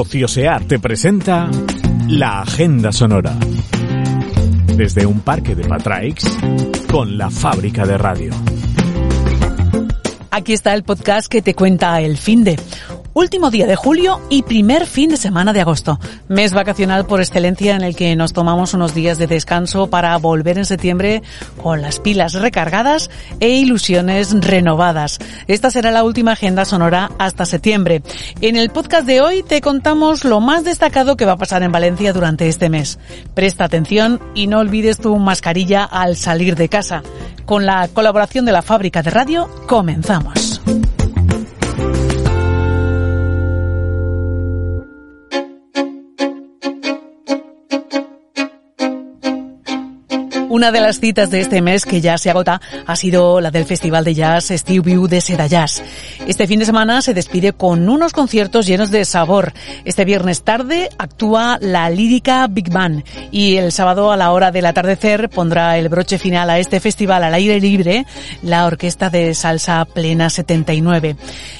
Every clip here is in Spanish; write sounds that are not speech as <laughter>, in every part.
Ociosear te presenta la Agenda Sonora. Desde un parque de Patraix con la fábrica de radio. Aquí está el podcast que te cuenta el fin de Último día de julio y primer fin de semana de agosto. Mes vacacional por excelencia en el que nos tomamos unos días de descanso para volver en septiembre con las pilas recargadas e ilusiones renovadas. Esta será la última agenda sonora hasta septiembre. En el podcast de hoy te contamos lo más destacado que va a pasar en Valencia durante este mes. Presta atención y no olvides tu mascarilla al salir de casa. Con la colaboración de la fábrica de radio, comenzamos. Una de las citas de este mes que ya se agota ha sido la del Festival de Jazz Steve View de Seda Jazz. Este fin de semana se despide con unos conciertos llenos de sabor. Este viernes tarde actúa la lírica Big Band y el sábado a la hora del atardecer pondrá el broche final a este festival al aire libre la Orquesta de Salsa Plena 79.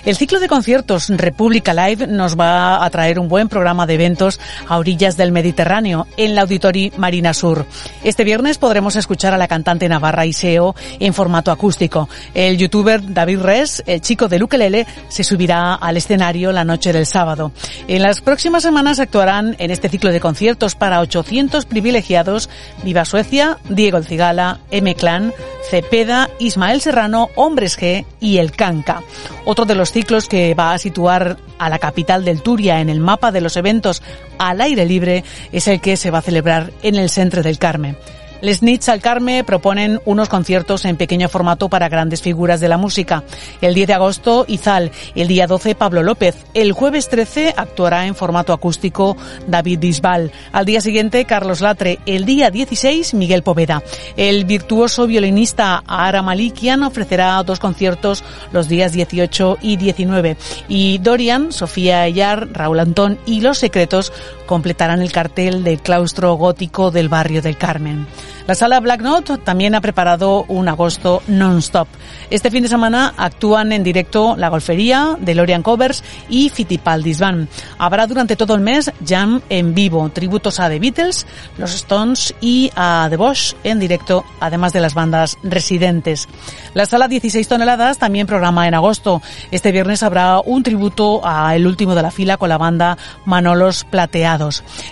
El ciclo de conciertos República Live nos va a traer un buen programa de eventos a orillas del Mediterráneo en la Auditori Marina Sur. Este viernes podrá podremos escuchar a la cantante Navarra Iseo en formato acústico. El youtuber David Res, el chico de Lukelele, se subirá al escenario la noche del sábado. En las próximas semanas actuarán en este ciclo de conciertos para 800 privilegiados Viva Suecia, Diego El Cigala, M-Clan, Cepeda, Ismael Serrano, Hombres G y El Canca. Otro de los ciclos que va a situar a la capital del Turia en el mapa de los eventos al aire libre es el que se va a celebrar en el Centro del Carmen. Les Nits al Carme proponen unos conciertos en pequeño formato para grandes figuras de la música. El 10 de agosto, Izal. El día 12, Pablo López. El jueves 13 actuará en formato acústico David Bisbal. Al día siguiente, Carlos Latre. El día 16, Miguel Poveda. El virtuoso violinista Ara Malikian ofrecerá dos conciertos los días 18 y 19. Y Dorian, Sofía Ayar, Raúl Antón y Los Secretos completarán el cartel del claustro gótico del barrio del Carmen. La sala Black Note también ha preparado un agosto non-stop. Este fin de semana actúan en directo La Golfería, DeLorean Covers y Fittipaldi's Band. Habrá durante todo el mes jam en vivo, tributos a The Beatles, los Stones y a The Bosch en directo, además de las bandas residentes. La sala 16 toneladas también programa en agosto. Este viernes habrá un tributo a El Último de la Fila con la banda Manolos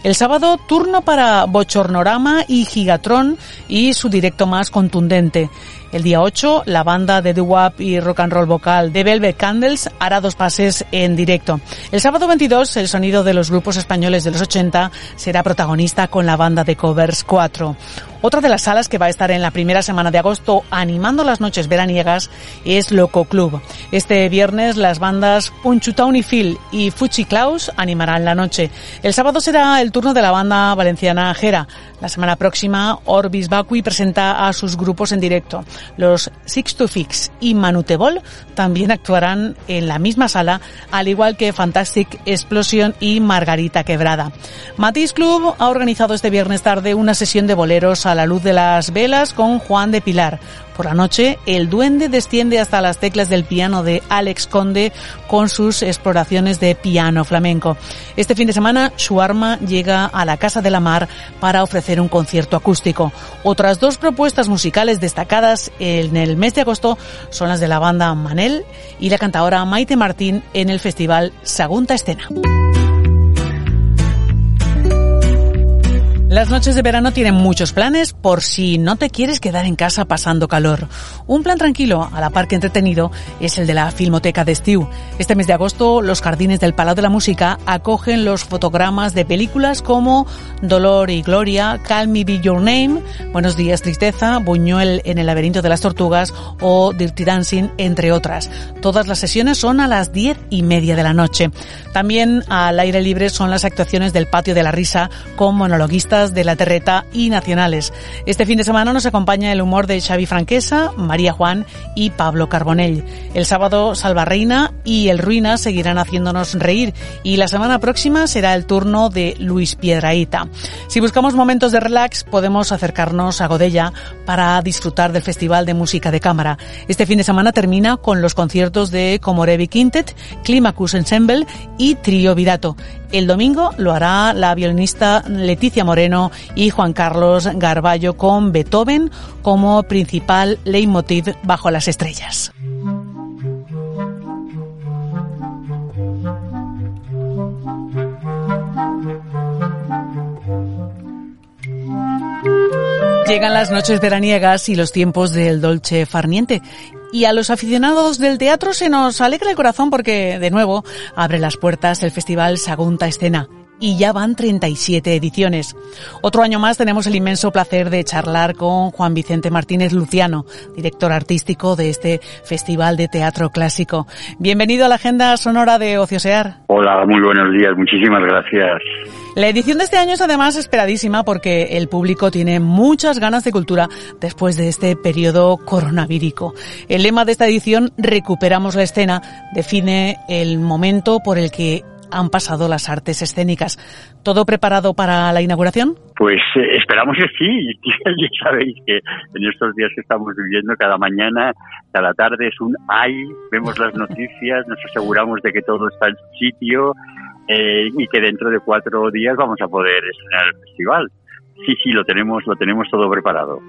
El sábado, turno para Bochornorama y Gigatron y su directo más contundente. El día 8, la banda de doo-wop y rock and roll vocal de Velvet Candles hará dos pases en directo. El sábado 22, el sonido de los grupos españoles de los 80 será protagonista con la banda de covers 4. Otra de las salas que va a estar en la primera semana de agosto animando las noches veraniegas es Loco Club. Este viernes las bandas Punchutown y Phil y Fuchi Klaus animarán la noche. El sábado será el turno de la banda valenciana Jera. La semana próxima Orbis Vacui presenta a sus grupos en directo. Los Six to Fix y Manutebol también actuarán en la misma sala, al igual que Fantastic Explosion y Margarita Quebrada. Matiz Club ha organizado este viernes tarde una sesión de boleros a la luz de las velas con Juan de Pilar. Por la noche, el duende desciende hasta las teclas del piano de Alex Conde con sus exploraciones de piano flamenco. Este fin de semana, Shuarma llega a la Casa de la Mar para ofrecer un concierto acústico. Otras dos propuestas musicales destacadas en el mes de agosto son las de la banda Manel y la cantadora Maite Martín en el festival Sagunta Escena. Las noches de verano tienen muchos planes por si no te quieres quedar en casa pasando calor. Un plan tranquilo, a la par que entretenido, es el de la Filmoteca de Stew. Este mes de agosto, los jardines del Palau de la Música acogen los fotogramas de películas como Dolor y Gloria, Call Me Be Your Name, Buenos Días Tristeza, Buñuel en el laberinto de las tortugas o Dirty Dancing, entre otras. Todas las sesiones son a las diez y media de la noche. También al aire libre son las actuaciones del Patio de la Risa con monologuistas de la Terreta y nacionales. Este fin de semana nos acompaña el humor de Xavi Franquesa, María Juan y Pablo Carbonell. El sábado Salva Reina y El Ruina seguirán haciéndonos reír y la semana próxima será el turno de Luis Piedraíta. Si buscamos momentos de relax podemos acercarnos a Godella para disfrutar del Festival de Música de Cámara. Este fin de semana termina con los conciertos de Comorevi Quintet, Climacus Ensemble y Trio Virato. El domingo lo hará la violinista Leticia Moreno y Juan Carlos Garballo con Beethoven como principal leitmotiv bajo las estrellas. Llegan las noches veraniegas y los tiempos del dolce farniente. Y a los aficionados del teatro se nos alegra el corazón porque, de nuevo, abre las puertas el Festival Sagunta Escena. Y ya van 37 ediciones. Otro año más tenemos el inmenso placer de charlar con Juan Vicente Martínez Luciano, director artístico de este Festival de Teatro Clásico. Bienvenido a la Agenda Sonora de Ociosear. Hola, muy buenos días. Muchísimas gracias. La edición de este año es además esperadísima porque el público tiene muchas ganas de cultura después de este periodo coronavírico. El lema de esta edición, Recuperamos la escena, define el momento por el que han pasado las artes escénicas. ¿Todo preparado para la inauguración? Pues eh, esperamos que sí. <laughs> ya sabéis que en estos días que estamos viviendo, cada mañana, cada tarde es un ay, vemos las <laughs> noticias, nos aseguramos de que todo está en su sitio eh, y que dentro de cuatro días vamos a poder estrenar el festival. Sí, sí, lo tenemos, lo tenemos todo preparado.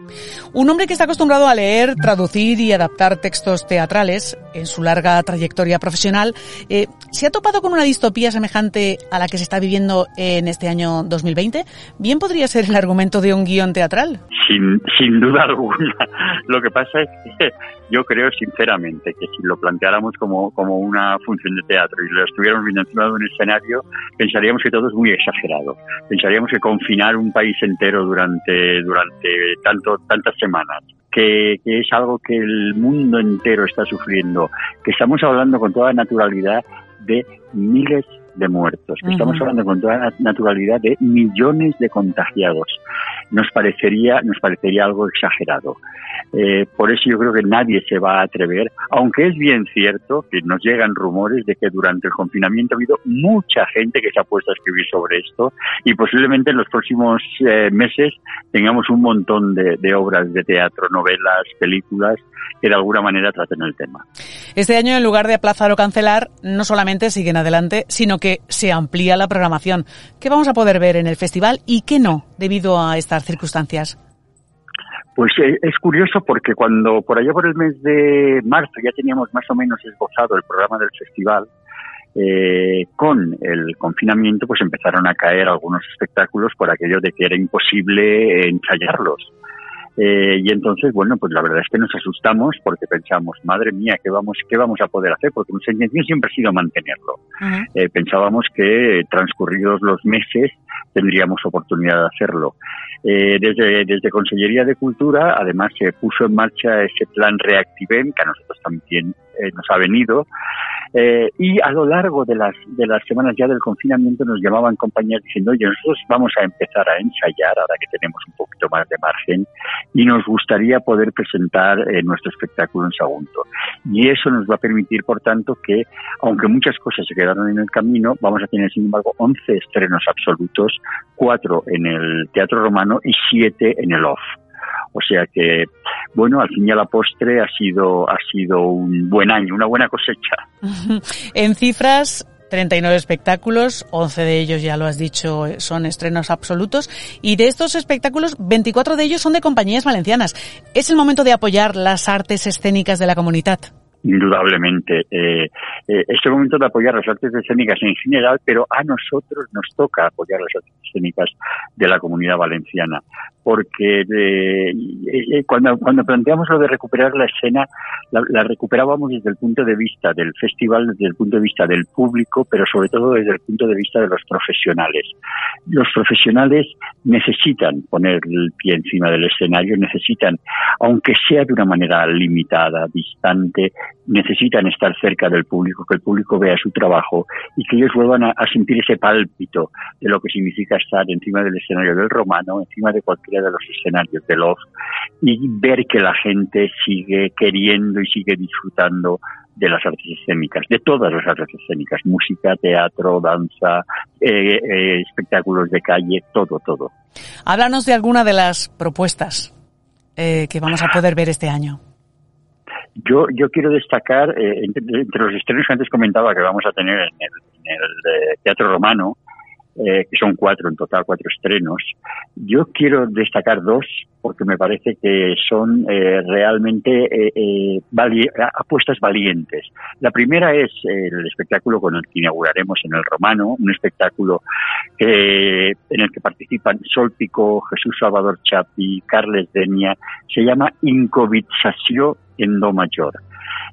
Un hombre que está acostumbrado a leer, traducir y adaptar textos teatrales en su larga trayectoria profesional, eh, ¿se ha topado con una distopía semejante a la que se está viviendo en este año 2020? Bien podría ser el argumento de un guion teatral. Sin, sin duda alguna. <laughs> Lo que pasa es que yo creo sinceramente que si lo planteáramos como, como una función de teatro y lo estuviéramos viendo encima de un escenario, pensaríamos que todo es muy exagerado. Pensaríamos que confinar un país entero durante, durante tanto, tantas semanas que, que, es algo que el mundo entero está sufriendo, que estamos hablando con toda naturalidad de miles de muertos, que estamos hablando con toda naturalidad de millones de contagiados. Nos parecería, nos parecería algo exagerado. Eh, por eso yo creo que nadie se va a atrever, aunque es bien cierto que nos llegan rumores de que durante el confinamiento ha habido mucha gente que se ha puesto a escribir sobre esto y posiblemente en los próximos eh, meses tengamos un montón de, de obras de teatro, novelas, películas que de alguna manera traten el tema. Este año, en lugar de aplazar o cancelar, no solamente siguen adelante, sino que se amplía la programación. ¿Qué vamos a poder ver en el festival y qué no, debido a estas circunstancias? Pues eh, es curioso porque cuando por allá por el mes de marzo ya teníamos más o menos esbozado el programa del festival, eh, con el confinamiento pues empezaron a caer algunos espectáculos por aquello de que era imposible ensayarlos. Eh, y entonces, bueno, pues la verdad es que nos asustamos porque pensamos, madre mía, ¿qué vamos, qué vamos a poder hacer? Porque nuestra intención siempre ha sido mantenerlo. eh, pensábamos que transcurridos los meses tendríamos oportunidad de hacerlo. Eh, desde, desde Consellería de Cultura, además, se puso en marcha ese plan Reactivem, que a nosotros también eh, nos ha venido, eh, y a lo largo de las, de las semanas ya del confinamiento nos llamaban compañías diciendo, oye, nosotros vamos a empezar a ensayar ahora que tenemos un poquito más de margen y nos gustaría poder presentar eh, nuestro espectáculo en Sagunto. Y eso nos va a permitir, por tanto, que aunque muchas cosas se quedaron en el camino, vamos a tener, sin embargo, 11 estrenos absolutos, cuatro en el Teatro Romano y siete en el OFF. O sea que, bueno, al fin y a la postre ha sido, ha sido un buen año, una buena cosecha. <laughs> en cifras, 39 espectáculos, 11 de ellos, ya lo has dicho, son estrenos absolutos. Y de estos espectáculos, 24 de ellos son de compañías valencianas. ¿Es el momento de apoyar las artes escénicas de la comunidad? Indudablemente. Eh, eh, es el momento de apoyar las artes escénicas en general, pero a nosotros nos toca apoyar las artes escénicas de la comunidad valenciana. Porque eh, eh, cuando, cuando planteamos lo de recuperar la escena, la, recuperábamos desde el punto de vista del festival, desde el punto de vista del público, pero sobre todo desde el punto de vista de los profesionales. Los profesionales necesitan poner el pie encima del escenario, necesitan, aunque sea de una manera limitada, distante, necesitan estar cerca del público, que el público vea su trabajo y que ellos vuelvan a, a, sentir ese pálpito de lo que significa estar encima del escenario del romano, encima de de los escenarios del off y ver que la gente sigue queriendo y sigue disfrutando de las artes escénicas, de todas las artes escénicas, música, teatro, danza, eh, eh, espectáculos de calle, todo, todo. Háblanos de alguna de las propuestas eh, que vamos a poder ver este año. Yo, yo quiero destacar, eh, entre, entre, los estrenos que antes comentaba que vamos a tener en el, en el Teatro Romano, eh, que son cuatro en total, cuatro estrenos. Yo quiero destacar dos porque me parece que son eh, realmente eh, apuestas valientes. La primera es el espectáculo con el que inauguraremos en el Romano, un espectáculo en el que participan Sol Pico, Jesús Salvador Chapi, Carles Denia. Se llama Incovización en Do Mayor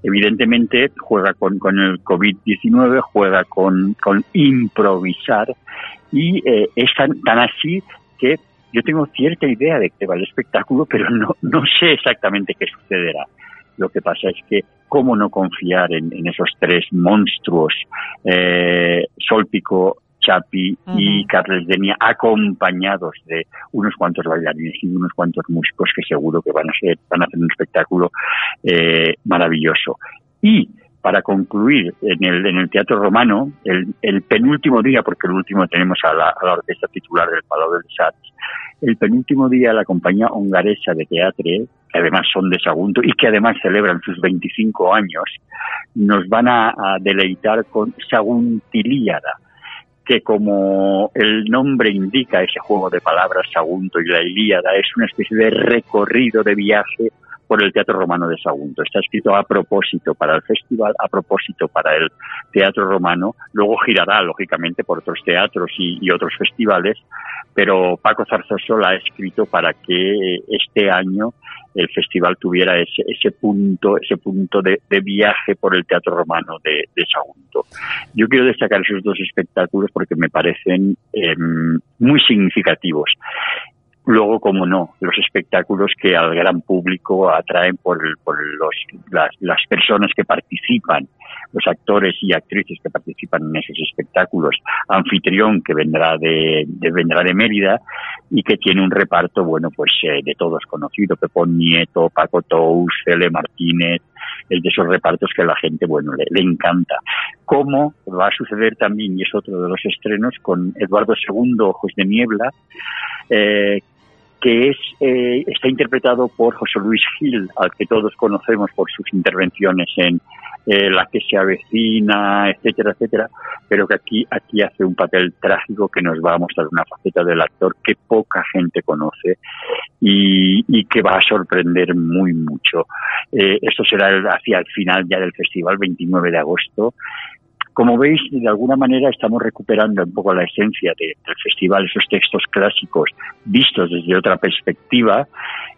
evidentemente juega con, el COVID-19, juega con, improvisar y eh, es tan, tan así que yo tengo cierta idea de que va el espectáculo, pero no, no sé exactamente qué sucederá. Lo que pasa es que cómo no confiar en, esos tres monstruos, eh, Solpico, Chapi y Carles Denia, acompañados de unos cuantos bailarines y unos cuantos músicos que seguro que van a ser, van a hacer un espectáculo eh, maravilloso. Y para concluir en el, en el Teatro Romano, el, penúltimo día, porque el último tenemos a la, orquesta titular del Palau del Sats, el penúltimo día la compañía hongaresa de teatro, que además son de Sagunto y que además celebran sus 25 años, nos van a, deleitar con Saguntilíada, que como el nombre indica, ese juego de palabras Sagunto y la Ilíada, es una especie de recorrido de viaje por el Teatro Romano de Sagunto. Está escrito a propósito para el festival, a propósito para el Teatro Romano. Luego girará, lógicamente, por otros teatros y, otros festivales, pero Paco Zarzoso la ha escrito para que este año el festival tuviera ese, ese punto, ese punto de, viaje por el Teatro Romano de, Sagunto. Yo quiero destacar esos dos espectáculos porque me parecen em, muy significativos. Luego, como no, los espectáculos que al gran público atraen por, por los, las, personas que participan, los actores y actrices que participan en esos espectáculos, anfitrión que vendrá de, vendrá de Mérida y que tiene un reparto, bueno, pues eh, de todos conocidos, Pepón Nieto, Paco Tous, Cele Martínez, es de esos repartos que a la gente, bueno, le, le encanta. Como va a suceder también, y es otro de los estrenos, con Eduardo II, Ojos de Niebla, eh, que es, eh, está interpretado por José Luis Gil, al que todos conocemos por sus intervenciones en eh, La que se avecina, etcétera, etcétera, pero que aquí, aquí hace un papel trágico que nos va a mostrar una faceta del actor que poca gente conoce y, que va a sorprender muy mucho. Eh, esto será hacia el final ya del festival, 29 de agosto, como veis, de alguna manera estamos recuperando un poco la esencia del festival, esos textos clásicos vistos desde otra perspectiva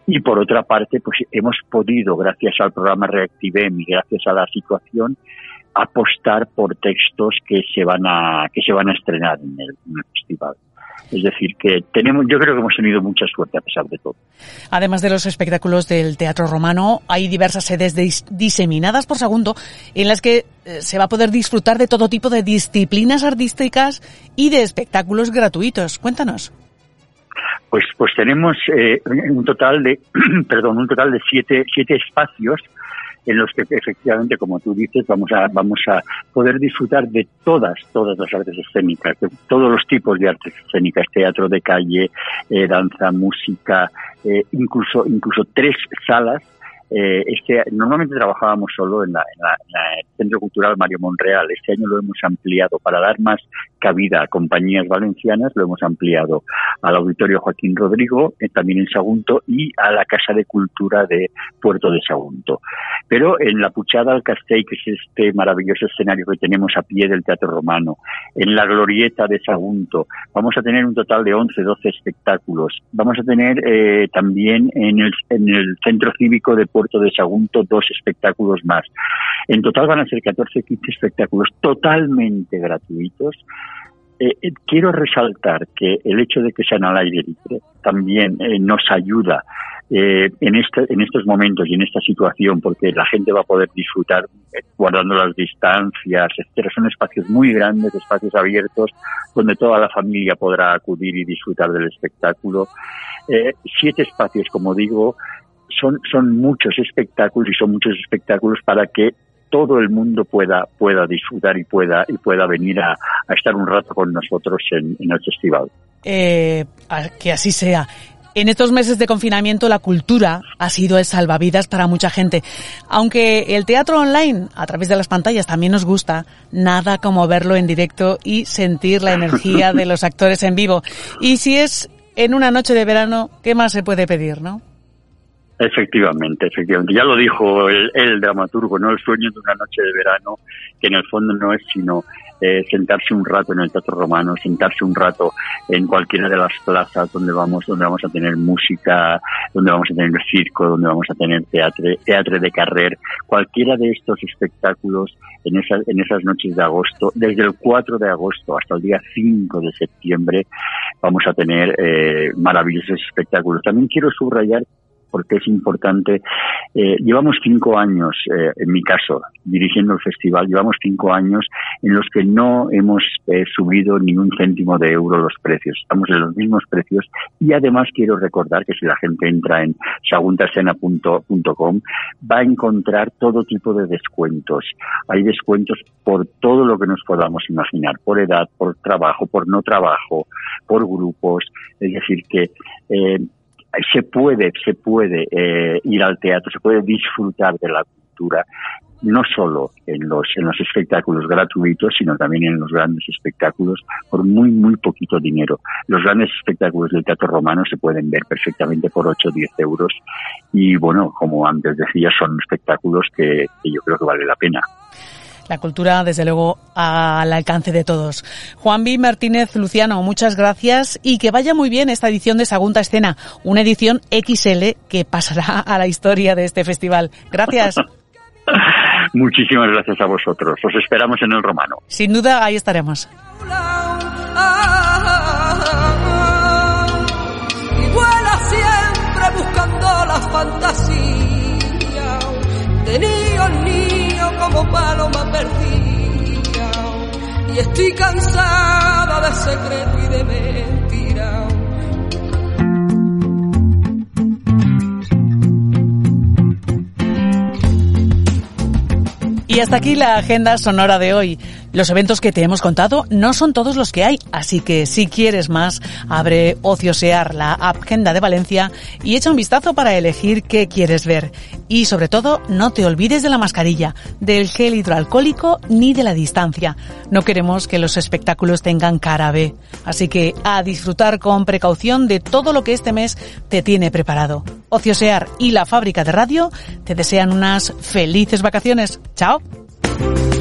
y por otra parte, pues hemos podido, gracias al programa Reactivem y gracias a la situación, apostar por textos que se van a que se van a estrenar en el festival. Es decir, que tenemos, yo creo que hemos tenido mucha suerte a pesar de todo. Además de los espectáculos del Teatro Romano, hay diversas sedes diseminadas por segundo en las que eh, se va a poder disfrutar de todo tipo de disciplinas artísticas y de espectáculos gratuitos. Cuéntanos. Pues, pues tenemos eh, un total de, <clears throat> perdón, un total de siete, siete espacios en los que efectivamente, como tú dices, vamos a, vamos a poder disfrutar de todas, todas las artes escénicas, de todos los tipos de artes escénicas, teatro de calle, eh, danza, música, eh, incluso, incluso tres salas eh, es que normalmente trabajábamos solo en, la, el Centro Cultural Mario Monreal. Este año lo hemos ampliado para dar más cabida a compañías valencianas, lo hemos ampliado al Auditorio Joaquín Rodrigo, eh, también en Sagunto, y a la Casa de Cultura de Puerto de Sagunto. Pero en la Puchada al Castell, que es este maravilloso escenario que tenemos a pie del Teatro Romano, en la Glorieta de Sagunto, vamos a tener un total de 11, 12 espectáculos. Vamos a tener eh, también en el, en el Centro Cívico de Puerto de Sagunto dos espectáculos más. En total van a ser 14, 15 espectáculos totalmente gratuitos. Eh, eh, quiero resaltar que el hecho de que sean al aire libre también eh, nos ayuda en, este, en estos momentos y en esta situación, porque la gente va a poder disfrutar guardando las distancias, etcétera. Son espacios muy grandes, espacios abiertos, donde toda la familia podrá acudir y disfrutar del espectáculo. siete espacios, como digo, son, son muchos espectáculos y son muchos espectáculos para que todo el mundo pueda pueda disfrutar y pueda y pueda venir a, estar un rato con nosotros en, el festival. Eh, que así sea. En estos meses de confinamiento la cultura ha sido el salvavidas para mucha gente. Aunque el teatro online, a través de las pantallas, también nos gusta, nada como verlo en directo y sentir la energía de <laughs> los actores en vivo. Y si es en una noche de verano, ¿qué más se puede pedir, no? Efectivamente, efectivamente. Ya lo dijo el, el, dramaturgo, ¿no? El sueño de una noche de verano, que en el fondo no es sino eh, sentarse un rato en el Teatro Romano, sentarse un rato en cualquiera de las plazas donde vamos, donde vamos a tener música, donde vamos a tener circo, donde vamos a tener teatro, teatro de carrer, cualquiera de estos espectáculos en esas, en esas noches de agosto, desde el 4 de agosto hasta el día 5 de septiembre, vamos a tener eh, maravillosos espectáculos. También quiero subrayar porque es importante. Eh, llevamos cinco años, eh, en mi caso, dirigiendo el festival, llevamos cinco años en los que no hemos eh, subido ni un céntimo de euro los precios. Estamos en los mismos precios y además quiero recordar que si la gente entra en saguntasena.com va a encontrar todo tipo de descuentos. Hay descuentos por todo lo que nos podamos imaginar, por edad, por trabajo, por no trabajo, por grupos. Es decir, que eh, se puede, se puede eh, ir al teatro, se puede disfrutar de la cultura, no solo en los, en los espectáculos gratuitos, sino también en los grandes espectáculos por muy, muy poquito dinero. Los grandes espectáculos del teatro romano se pueden ver perfectamente por 8 o 10 euros y, bueno, como antes decía, son espectáculos que, que yo creo que vale la pena la cultura, desde luego, al alcance de todos. Juan B. Martínez Luciano, muchas gracias y que vaya muy bien esta edición de Sagunta Escena, una edición XL que pasará a la historia de este festival. Gracias. <laughs> Muchísimas gracias a vosotros. Os esperamos en el romano. Sin duda, ahí estaremos. Como paloma perdida. Y estoy cansada de secreto y de mentira. Y hasta aquí la agenda sonora de hoy. Los eventos que te hemos contado no son todos los que hay, así que si quieres más, abre Ociosear, la agenda de Valencia, y echa un vistazo para elegir qué quieres ver. Y sobre todo, no te olvides de la mascarilla, del gel hidroalcohólico ni de la distancia. No queremos que los espectáculos tengan cara B. Así que a disfrutar con precaución de todo lo que este mes te tiene preparado. Ociosear y la fábrica de radio te desean unas felices vacaciones. ¡Chao! Bye.